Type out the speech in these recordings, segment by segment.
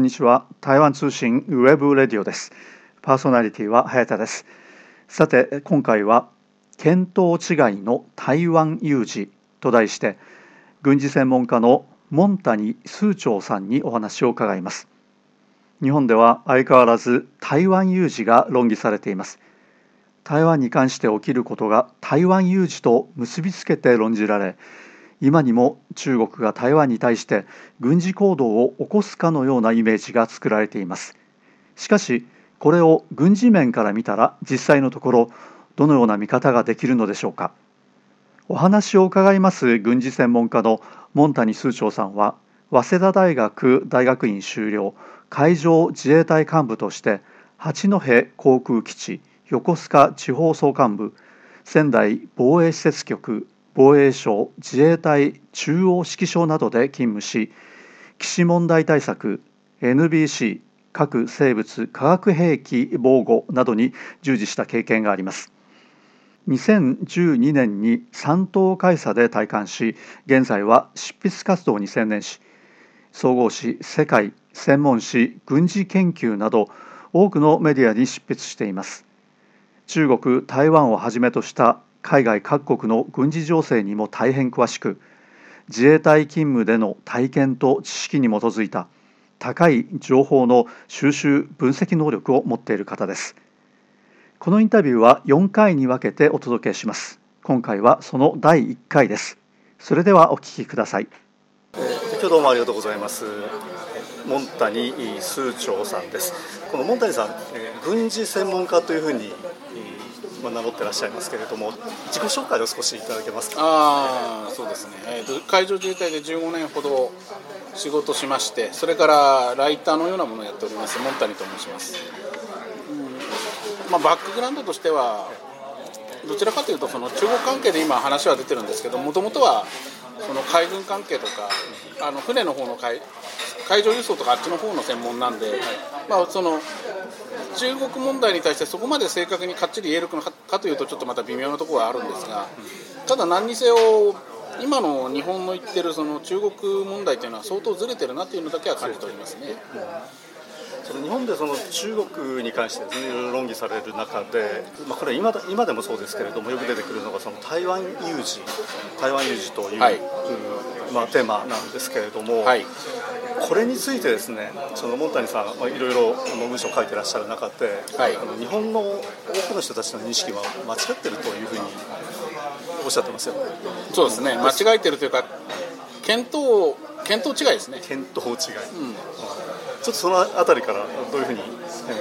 んにちは。台湾通信 webradio です。パーソナリティは早田です。さて今回は見当違いの台湾有事と題して軍事専門家のモンタニ数長さんにお話を伺います。日本では相変わらず台湾有事が論議されています。台湾に関して起きることが台湾有事と結びつけて論じられ今にも中国が台湾に対して軍事行動を起こすかのようなイメージが作られています。しかしこれを軍事面から見たら実際のところどのような見方ができるのでしょうか。お話を伺います軍事専門家のモンタニ数長さんは早稲田大学大学院修了海上自衛隊幹部として八戸航空基地横須賀地方総監部仙台防衛施設局防衛省自衛隊中央指揮所などで勤務し基地問題対策 NBC 核生物化学兵器防護などに従事した経験があります。2012年に三等海佐で退官し現在は執筆活動に専念し総合誌「世界」専門誌「軍事研究」など多くのメディアに執筆しています。中国台湾をはじめとした海外各国の軍事情勢にも大変詳しく自衛隊勤務での体験と知識に基づいた高い情報の収集分析能力を持っている方です。このインタビューは4回に分けてお届けします。今回はその第1回です。それではお聞きください。今日どうもありがとうございます。モンタニ数長さんです。このモンタニさん軍事専門家というふうにまあ、名乗ってらっしゃいますけれども自己紹介を少しいただけますか？あそうですね、えーと、海上自衛隊で15年ほど仕事しましてそれからライターのようなものをやっておりますモンタニと申します、うん。まあ、バックグラウンドとしてはどちらかというとその中国関係で今話は出てるんですけどもともとはその海軍関係とかあの船の方の海海上輸送とかあっちの方の専門なんで、まあ、その中国問題に対してそこまで正確にかっちり言えるかというとちょっとまた微妙なところはあるんですがただ何にせよ今の日本の言ってるその中国問題というのは相当ずれてるなというのだけは感じておりますね。その日本でその中国に関してですねいろいろ論議される中で、まあ、これ今今でもそうですけれどもよく出てくるのがその台湾有事台湾有事という、はい、まあ、テーマなんですけれども、はい、これについてですねそのモンタニさん、まあ、いろいろ文章を書いてらっしゃる中で、はい、あの日本の多くの人たちの認識は間違ってるというふうにおっしゃってますよそうですね。間違えてるというか見当見当違いですね。見当違い、うん、ちょっとそのあたりからどういうふうに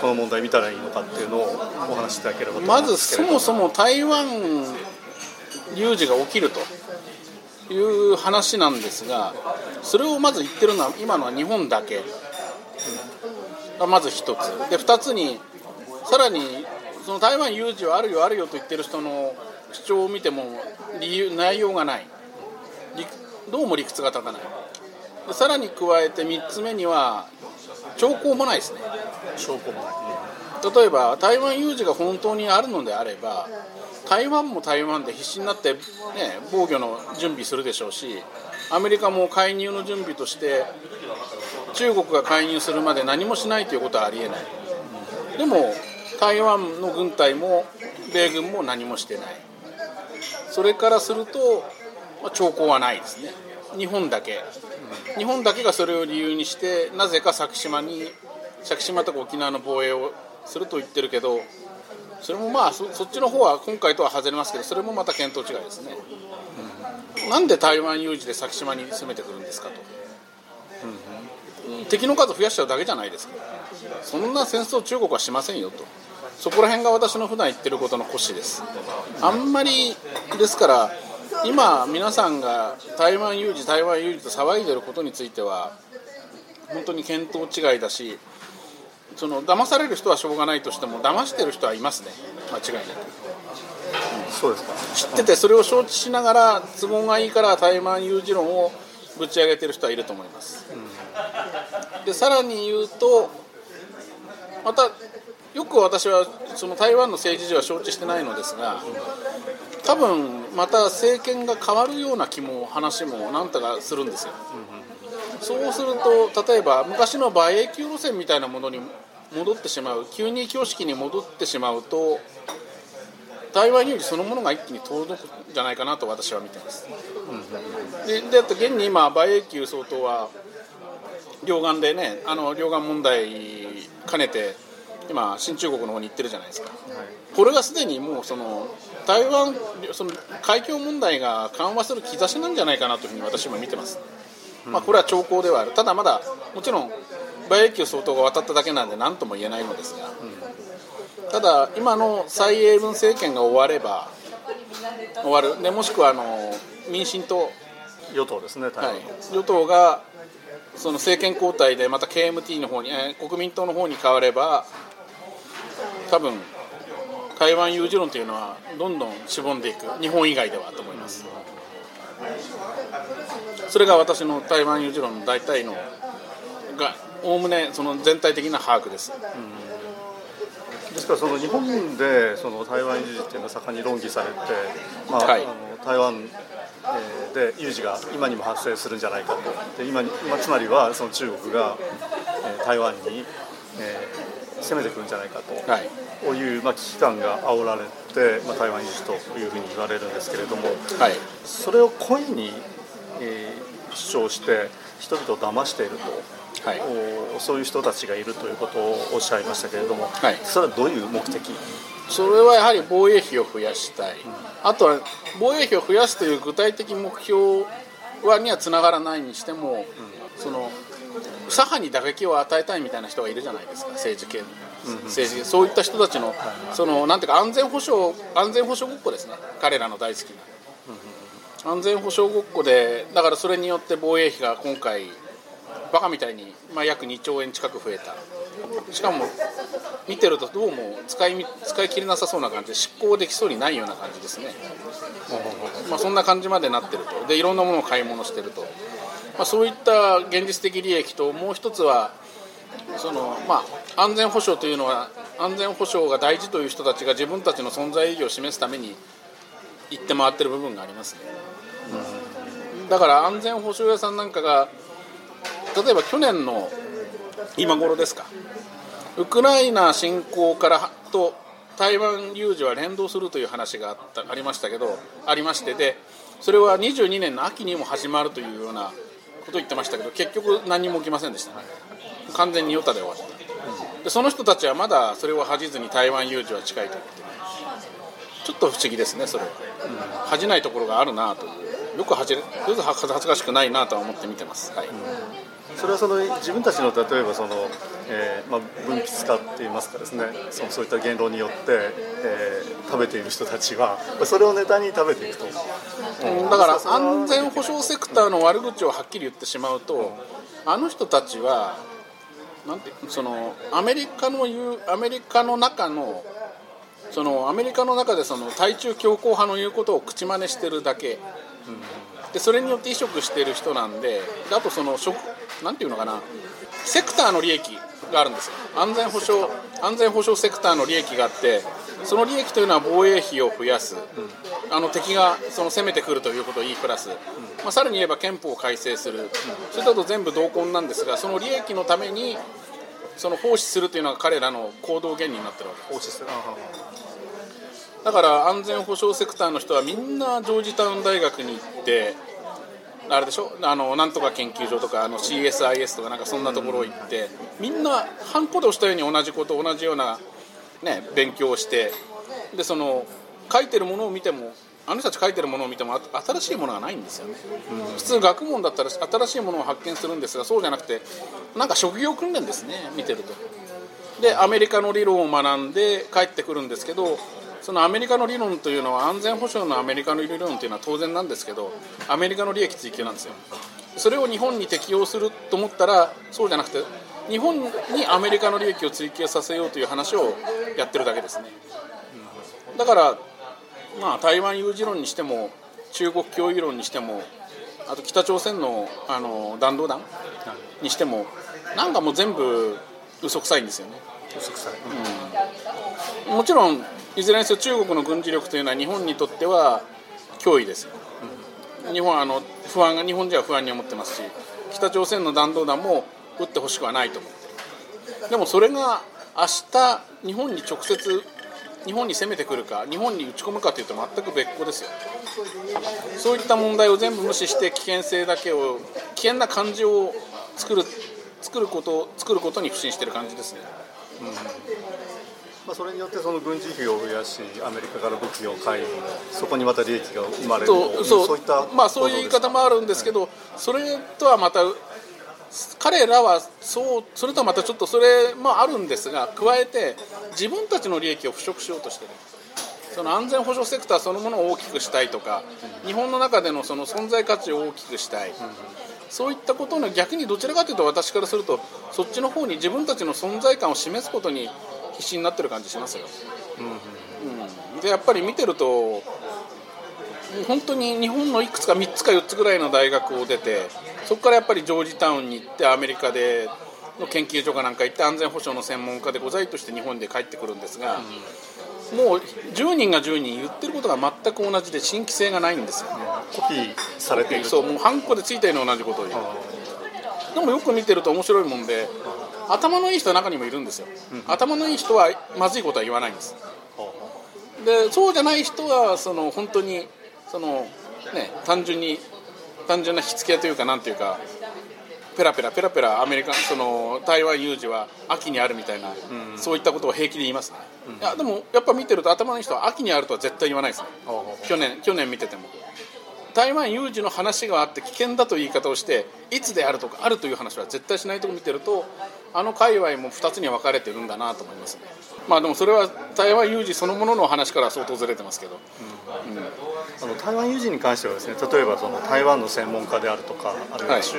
この問題見たらいいのかっていうのをお話しいただければと思いますまずそもそも台湾有事が起きるという話なんですがそれをまず言ってるのは今のは日本だけ。がまず一つ。で二つにさらにその台湾有事はあるよあるよと言ってる人の主張を見ても理由内容がない。どうも理屈が立たない。でさらに加えて3つ目には兆候もないですね。兆候もない。例えば台湾有事が本当にあるのであれば台湾も台湾で必死になって、ね、防御の準備するでしょうしアメリカも介入の準備として中国が介入するまで何もしないということはありえない。でも台湾の軍隊も米軍も何もしてない。それからすると、まあ、兆候はないですね。日本だけ。うん日本だけがそれを理由にしてなぜか先島に先島とか沖縄の防衛をすると言ってるけどそれもまあそっちの方は今回とは外れますけどそれもまた見当違いですね。うん。なんで台湾有事で先島に攻めてくるんですかと、うん、敵の数増やしちゃうだけじゃないですか。そんな戦争中国はしませんよと。そこら辺が私の普段言ってることの腰です。あんまりですから今皆さんが台湾有事台湾有事と騒いでることについては本当に見当違いだしその騙される人はしょうがないとしても騙してる人はいますね。間違いなく。そうですか。知っててそれを承知しながら都合がいいから台湾有事論をぶち上げてる人はいると思います、うん、でさらに言うとまたよく私はその台湾の政治事は承知してないのですが多分また政権が変わるような気も話も何とかするんですよ、そうすると例えば昔の馬英級路線みたいなものに戻ってしまう急に挙式に戻ってしまうと台湾有事そのものが一気に遠のくんじゃないかなと私は見てます。でで現に今馬英九総統は両岸でねあの両岸問題兼ねて今新中国の方に行ってるじゃないですか、これがすでにもうその台湾その海峡問題が緩和する兆しなんじゃないかなというふうに私も見てます、まあ、これは兆候ではある。ただまだもちろん馬英九総統が渡っただけなんで何とも言えないのですが、うん、ただ今の蔡英文政権が終われば終わる。でもしくはあの民進党。与党ですね、はい、与党がその政権交代でまた KMT の方に、えー、国民党の方に変われば多分台湾有事論というのはどんどんしぼんでいく。日本以外ではと思いますそれが私の台湾有事論の大体のがおおむねその全体的な把握です、うん、ですからその日本でその台湾有事っていうのは盛んに論議されて、まあ、はい、あの台湾で有事が今にも発生するんじゃないかと。で今今つまりはその中国が、え台湾に、えー、攻めてくるんじゃないかと、はい、こういう、まあ、危機感が煽られて、まあ、台湾有事というふうに言われるんですけれども、はい、それを故意に、えー、主張して人々を騙していると。はい、そういう人たちがいるということをおっしゃいましたけれども、はい、それはどういう目的？それはやはり防衛費を増やしたい、あとは防衛費を増やすという具体的目標はにはつながらないにしても、その左派に打撃を与えたいみたいな人がいるじゃないですか政治系政治そういった人たちのそのなんていうか安全保障安全保障ごっこですね。彼らの大好きな安全保障ごっこでだからそれによって防衛費が今回バカみたいに、まあ、約2兆円近く増えた。しかも見てるとどうも使い使い切れなさそうな感じで執行できそうにないような感じですね、まあ、そんな感じまでなってると。でいろんなものを買い物してると、まあ、そういった現実的利益ともう一つはその、まあ、安全保障というのは安全保障が大事という人たちが自分たちの存在意義を示すために行って回ってる部分がありますね、うん、だから安全保障屋さんなんかが例えば去年の今頃ですか。ウクライナ侵攻からと台湾有事は連動するという話があったありましたけどありましてでそれは22年の秋にも始まるというようなことを言ってましたけど結局何も起きませんでした、ね、完全にヨタで終わった。でその人たちはまだそれを恥じずに台湾有事は近いと言ってちょっと不思議ですねそれ。は、うん、恥じないところがあるなという。よく恥じ恥ずかしくないなとは思って見てます、はい、うん。それはその自分たちの例えばその、えーまあ、分泌化っていいますかですね。そのそういった言論によって、えー、食べている人たちはそれをネタに食べていくと、うん、だから安全保障セクターの悪口をはっきり言ってしまうとあの人たちはなんてそのアメリカの言うアメリカの中のそのアメリカの中でその対中強硬派の言うことを口真似してるだけ、うん。でそれによって移植してる人なんであとその食なんていうのかな。セクターの利益があるんですよ。安全保障安全保障セクターの利益があってその利益というのは防衛費を増やす、うん、あの敵がその攻めてくるということを言いプラス、うん、まあ、さらに言えば憲法を改正する、うん、それだと全部同梱なんですがその利益のためにその奉仕するというのが彼らの行動原理になってるわけですだから安全保障セクターの人はみんなジョージタウン大学に行ってあれでしょ？あのなんとか研究所とかあの CSIS とかなんかそんなところ行って、みんなハンコで押したように同じこと同じような、ね、勉強をしてでその書いてるものを見てもあの人たち書いてるものを見ても新しいものがないんですよね、うん、普通学問だったら新しいものを発見するんですがそうじゃなくてなんか職業訓練ですね見てると。でアメリカの理論を学んで帰ってくるんですけどそのアメリカの理論というのは安全保障のアメリカの理論というのは当然なんですけどアメリカの利益追求なんですよ。それを日本に適用すると思ったらそうじゃなくて日本にアメリカの利益を追求させようという話をやってるだけですね。だからまあ台湾有事論にしても中国脅威論にしてもあと北朝鮮のあの弾道弾にしてもなんかもう全部嘘くさいんですよね。嘘くさい、うん、もちろんいずれにせよ中国の軍事力というのは日本にとっては脅威です。よ、日本はあの不安が日本人は不安に思ってますし北朝鮮の弾道弾も撃ってほしくはないと思って。でもそれが明日日本に直接日本に攻めてくるか日本に撃ち込むかというと全く別個ですよ。そういった問題を全部無視して危険性だけを危険な感じを作る作ること作ることに不信してる感じですね、うん。まあ、それによってその軍事費を増やしアメリカから武器を買いそこにまた利益が生まれるとそうそういったまあそういう言い方もあるんですけど、それとはまた彼らはそうそれとはまたちょっとそれもあるんですが加えて自分たちの利益を払拭しようとしてる。その安全保障セクターそのものを大きくしたいとか日本の中でのその存在価値を大きくしたい、そういったことの逆にどちらかというと私からするとそっちの方に自分たちの存在感を示すことに必死になってる感じしますよ、うん、うん、でやっぱり見てると本当に日本のいくつか3つか4つぐらいの大学を出てそこからやっぱりジョージタウンに行ってアメリカでの研究所かなんか行って安全保障の専門家でございとして日本で帰ってくるんですが、うん、もう10人が10人言ってることが全く同じで新規性がないんですよ、ね、コピーされているそうもうハンコでついたような同じことを言うでもよく見てると面白いもんで頭のいい人の中にもいるんですよ、うん、頭のいい人はまずいことは言わないんです。でそうじゃない人はその本当にそのね単純に単純な火付けというかなんていうかペラペラペラペラアメリカその台湾有事は秋にあるみたいな、うん、そういったことを平気で言いますね、うん、いやでもやっぱ見てると頭のいい人は秋にあるとは絶対言わないですね、去年去年見てても台湾有事の話があって危険だという言い方をしていつであるとかあるという話は絶対しないと見てるとあの界隈も2つに分かれてるんだなと思いますね。まあでもそれは台湾有事そのものの話から相当ずれてますけど、うん、うん。あの台湾有事に関してはですね例えばその台湾の専門家であるとかあるいは中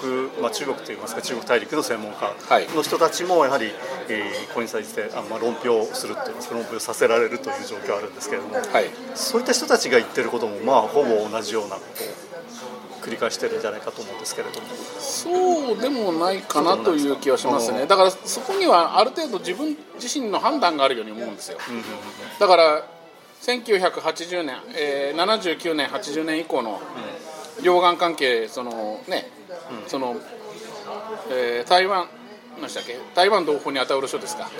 国、はい、まあ、中国といいますか中国大陸の専門家の人たちもやはり、えー、ここに際してあ、まあ、論評するといいますか論評させられるという状況あるんですけれども、はい、そういった人たちが言ってることもまあほぼ同じようなことを繰り返してるんじゃないかと思うんですけれども。そうでもないかなという気はしますね。だからそこにはある程度自分自身の判断があるように思うんですよ、だから1980年、えー、79年80年以降の両岸関係そのね、うん、その、えー、台湾何したっけ？台湾同胞に与える書ですか、はい、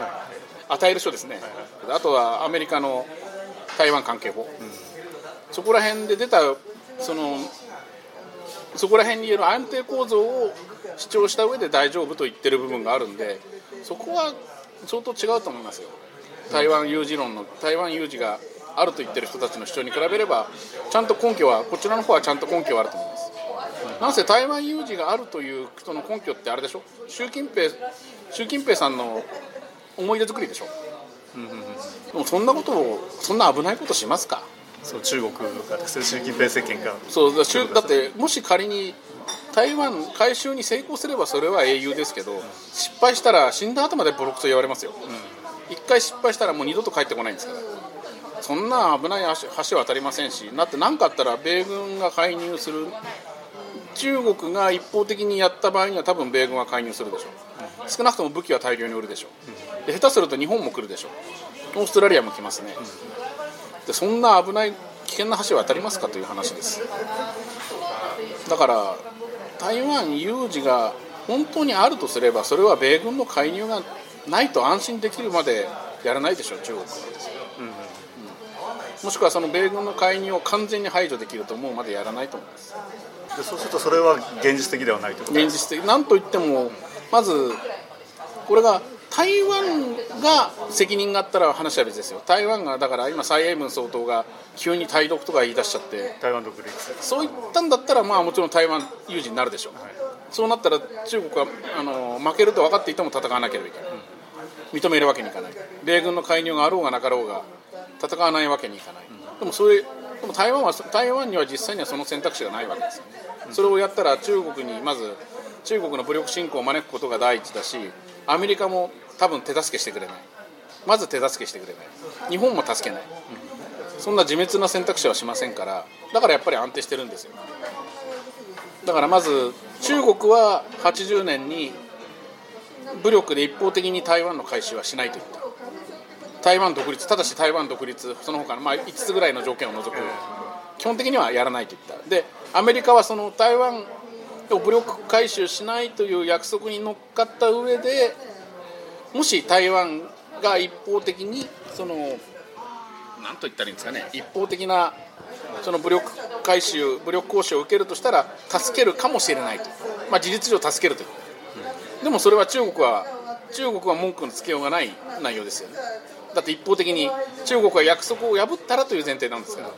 与える書ですね、はいはい、あとはアメリカの台湾関係法、うん、そこら辺で出たそのそこら辺にいる安定構造を主張した上で大丈夫と言ってる部分があるんでそこは相当違うと思いますよ。台湾有事論の台湾有事があると言ってる人たちの主張に比べればちゃんと根拠はこちらの方はちゃんと根拠はあると思います、なんせ台湾有事があるという人の根拠ってあれでしょ？習近平習近平さんの思い出作りでしょ、うんうんうん、でもそんなことをそんな危ないことしますか？そう中国がですね習近平政権が。そうだだってもし仮に台湾回収に成功すればそれは英雄ですけど、失敗したら死んだ後までボロクソ言われますよ、うん、一回失敗したらもう二度と帰ってこないんですからそんな危ない橋は渡りませんしだって何かあったら米軍が介入する。中国が一方的にやった場合には多分米軍は介入するでしょう。少なくとも武器は大量に売るでしょう。で下手すると日本も来るでしょう。オーストラリアも来ますね。でそんな危ない危険な橋は渡りますかという話です。だから台湾有事が本当にあるとすればそれは米軍の介入がないと安心できるまでやらないでしょう中国は。もしくはその米軍の介入を完全に排除できるともうまだやらないと思います。でそうするとそれは現実的ではないと現実的。なんといってもまずこれが台湾が責任があったら話は別ですよ。台湾がだから今蔡英文総統が急に台独とか言い出しちゃって。台湾独立。そういったんだったらまあもちろん台湾有事になるでしょう、はい、そうなったら中国はあの負けると分かっていても戦わなければいけない、うん、認めるわけにいかない。米軍の介入があろうがなかろうが戦わないわけにいかない、でもそれでも台湾は台湾には実際にはその選択肢がないわけですよね、それをやったら中国にまず中国の武力侵攻を招くことが第一だしアメリカも多分手助けしてくれない。まず手助けしてくれない。日本も助けない、うん、そんな自滅な選択肢はしませんからだからやっぱり安定してるんですよ。だからまず中国は80年に武力で一方的に台湾の開始はしないと言った。台湾独立ただし台湾独立その他のまあ5つぐらいの条件を除く。基本的にはやらないといった。でアメリカはその台湾武力回収しないという約束に乗っかった上でもし台湾が一方的にその何と言ったらいいんですかね一方的なその武力回収武力行使を受けるとしたら助けるかもしれないと、まあ、事実上助けるという、でもそれは中国は中国は文句のつけようがない内容ですよねだって一方的に中国は約束を破ったらという前提なんですから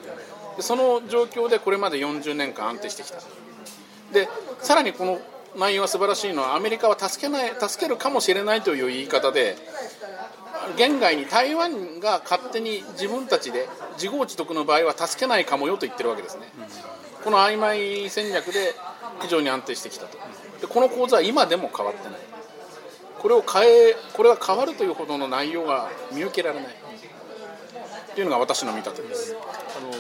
でその状況でこれまで40年間安定してきた。でさらにこの内容は素晴らしいのはアメリカは助けない助けるかもしれないという言い方で現外に台湾が勝手に自分たちで自業自得の場合は助けないかもよと言ってるわけですね、うん、この曖昧戦略で非常に安定してきたと。でこの構図は今でも変わってない。これを変えこれが変わるというほどの内容が見受けられない。というのが私の見立てです。あの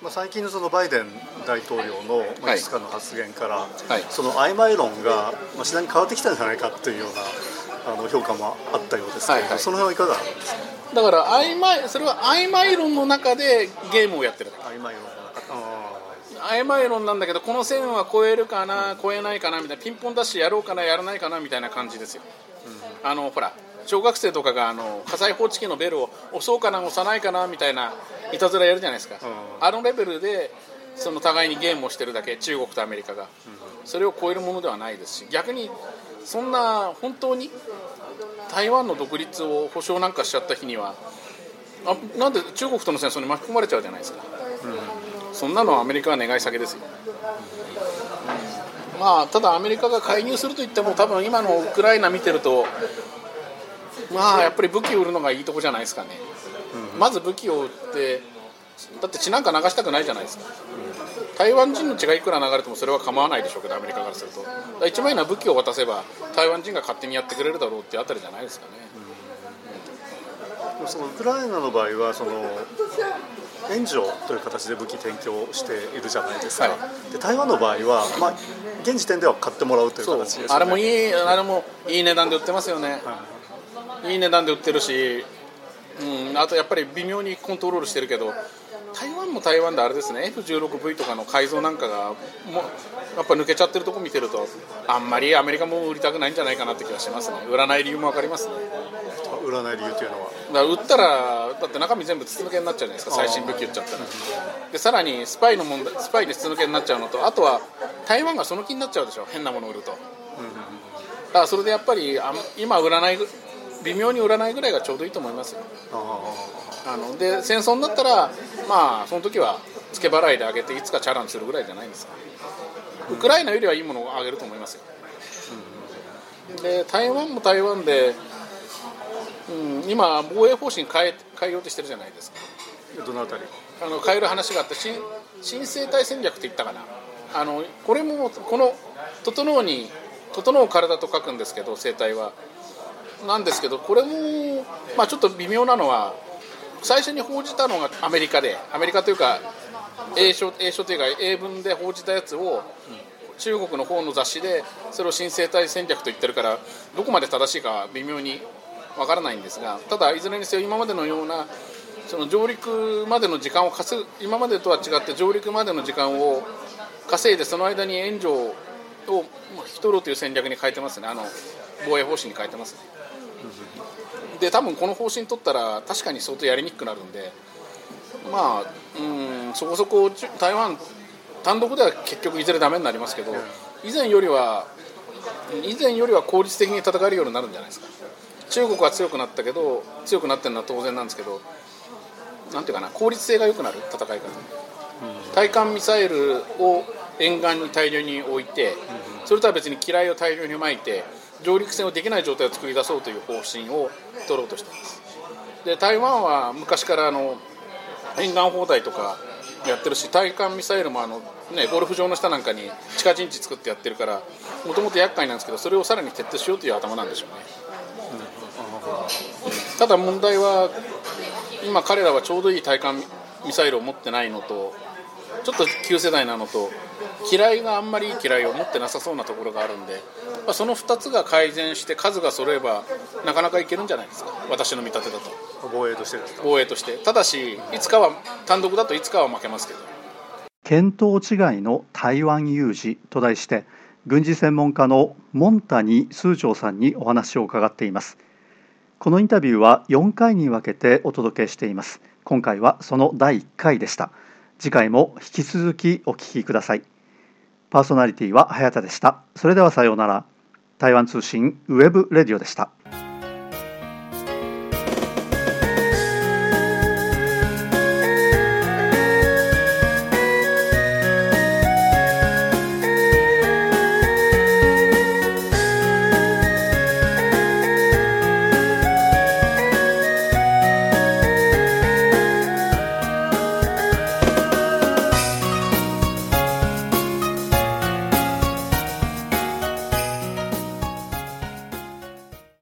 まあ、最近のそのバイデン大統領のい。くつかの発言から、はい、その曖昧論が、まあ、次第に変わってきたんじゃないかというようなあの評価もあったようですけど、はいはい、その辺はいかがですか？だから曖昧それは曖昧論の中でゲームをやってる。曖昧論曖昧論なんだけどこの線は超えるかな、超えないかなみたいなピンポンダッシュやろうかなやらないかなみたいな感じですよ、うん、あのほら小学生とかがあの火災報知器のベルを押そうかな押さないかなみたいないたずらやるじゃないですか、うん、あのレベルでその互いにゲームをしてるだけ中国とアメリカが、うん、それを超えるものではないですし逆にそんな本当に台湾の独立を保障なんかしちゃった日にはあなんで中国との戦争に巻き込まれちゃうじゃないですか、うん、そんなのはアメリカは願い下げですよ、まあ、ただアメリカが介入するといっても多分今のウクライナ見てるとまあやっぱり武器を売るのがいいとこじゃないですかね、うん、まず武器を売ってだって血なんか流したくないじゃないですか、うん、台湾人の血がいくら流れてもそれは構わないでしょうけどアメリカからすると。一番いいのは武器を渡せば台湾人が勝手にやってくれるだろうっていうあたりじゃないですかね、うん、そのウクライナの場合はその援助という形で武器提供しているじゃないですか、はい、で台湾の場合は、まあ、現時点では買ってもらうという形ですよね。あれもいいあれもいい値段で売ってますよね、はい。いい値段で売ってるし、うん、あとやっぱり微妙にコントロールしてるけど台湾も台湾であれですね。F16V とかの改造なんかがもやっぱ抜けちゃってるとこ見てるとあんまりアメリカも売りたくないんじゃないかなって気がしますね。売らない理由も分かりますね。売らない理由というのは？だ売ったらだって中身全部筒抜けになっちゃうじゃないですか最新武器売っちゃったら。でさらにスパイの問題スパイで筒抜けになっちゃうのとあとは台湾がその気になっちゃうでしょ変なものを売ると、だからそれでやっぱりあ今売らない微妙に売らないぐらいがちょうどいいと思いますよ。あので戦争になったらまあその時は付け払いで上げていつかチャランするぐらいじゃないんですかウクライナよりはいいものをあげると思いますよ、うん、で台湾も台湾で、うん、今防衛方針変え変えようとしてるじゃないですか。どのあたり？あの変える話があって新新生態戦略って言ったかな。あのこれもこの「整う」に「整う体」と書くんですけど生態は。なんですけどこれも、まあ、ちょっと微妙なのは最初に報じたのがアメリカで。アメリカというか英書英書というか英文で報じたやつを中国の方の雑誌でそれを新生態戦略と言ってるからどこまで正しいか微妙にわからないんですがただいずれにせよ今までのようなその上陸までの時間を稼ぐ今までとは違って上陸までの時間を稼いでその間に援助を引き取ろうという戦略に変えてますねあの防衛方針に変えてますね。で多分この方針取ったら確かに相当やりにくくなるんでまあうんそこそこ台湾単独では結局いずれダメになりますけど以前よりは以前よりは効率的に戦えるようになるんじゃないですか。中国は強くなったけど強くなってるのは当然なんですけどなんていうかな効率性が良くなる戦い方、対艦ミサイルを沿岸に大量に置いてそれとは別に機雷を大量にまいて上陸戦をできない状態を作り出そうという方針を取ろうとしています。で台湾は昔からあの沿岸砲台とかやってるし対艦ミサイルもあの、ね、ゴルフ場の下なんかに地下陣地作ってやってるからもともと厄介なんですけどそれをさらに徹底しようという頭なんでしょうね、うん、ただ問題は今彼らはちょうどいい対艦ミサイルを持ってないのとちょっと旧世代なのと嫌いがあんまりいい嫌いを持ってなさそうなところがあるんで、まあ、その2つが改善して数が揃えばなかなかいけるんじゃないですか？私の見立てだと。防衛として防衛として。ただしいつかは単独だといつかは負けますけど。見当違いの台湾有事と題して軍事専門家のモンタニ数長さんにお話を伺っています。このインタビューは4回に分けてお届けしています。今回はその第1回でした。次回も引き続きお聞きください。パーソナリティは早田でした。それではさようなら。台湾通信 webradio でした